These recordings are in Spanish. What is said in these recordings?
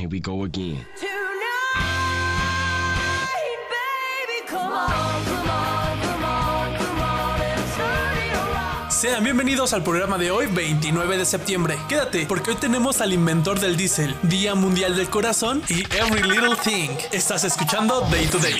Here we go again. Sean bienvenidos al programa de hoy, 29 de septiembre. Quédate, porque hoy tenemos al inventor del diésel, Día Mundial del Corazón y Every Little Thing. Estás escuchando Day to Day.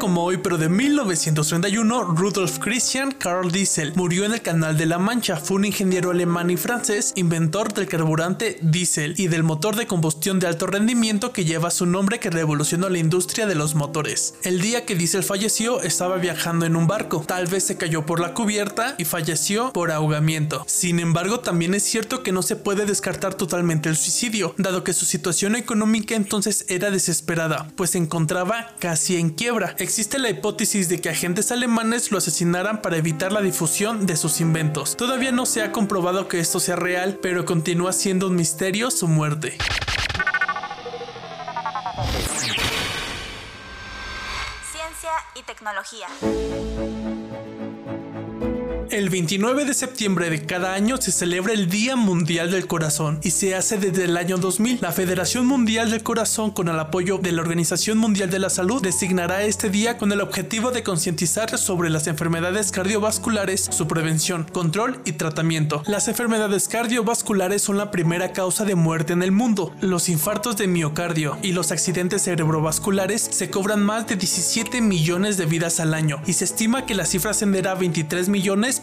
Como hoy, pero de 1931, Rudolf Christian Karl Diesel murió en el Canal de la Mancha. Fue un ingeniero alemán y francés, inventor del carburante diésel y del motor de combustión de alto rendimiento que lleva su nombre que revolucionó la industria de los motores. El día que Diesel falleció, estaba viajando en un barco. Tal vez se cayó por la cubierta y falleció por ahogamiento. Sin embargo, también es cierto que no se puede descartar totalmente el suicidio, dado que su situación económica entonces era desesperada, pues se encontraba casi en quiebra. Existe la hipótesis de que agentes alemanes lo asesinaran para evitar la difusión de sus inventos. Todavía no se ha comprobado que esto sea real, pero continúa siendo un misterio su muerte. Ciencia y tecnología. El 29 de septiembre de cada año se celebra el Día Mundial del Corazón y se hace desde el año 2000. La Federación Mundial del Corazón, con el apoyo de la Organización Mundial de la Salud, designará este día con el objetivo de concientizar sobre las enfermedades cardiovasculares, su prevención, control y tratamiento. Las enfermedades cardiovasculares son la primera causa de muerte en el mundo. Los infartos de miocardio y los accidentes cerebrovasculares se cobran más de 17 millones de vidas al año y se estima que la cifra ascenderá a 23 millones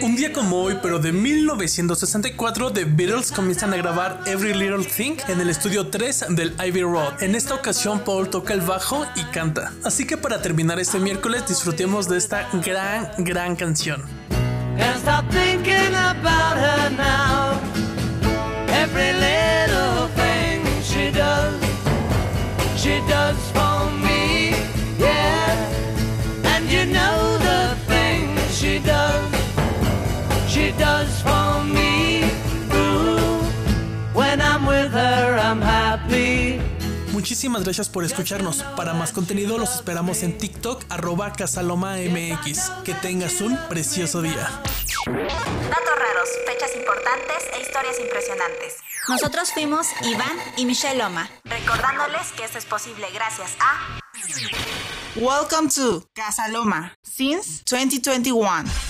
Un día como hoy, pero de 1964, The Beatles comienzan a grabar Every Little Thing en el estudio 3 del Ivy Road. En esta ocasión, Paul toca el bajo y canta. Así que para terminar este miércoles, disfrutemos de esta gran, gran canción. She does, she does for me. Ooh, when I'm with her, I'm happy. Muchísimas gracias por escucharnos. Para más contenido los esperamos en TikTok arroba casalomamx. Que tengas un precioso día. Datos raros, fechas importantes e historias impresionantes. Nosotros fuimos Iván y Michelle Loma, recordándoles que esto es posible gracias a... Welcome to Casa Loma since 2021.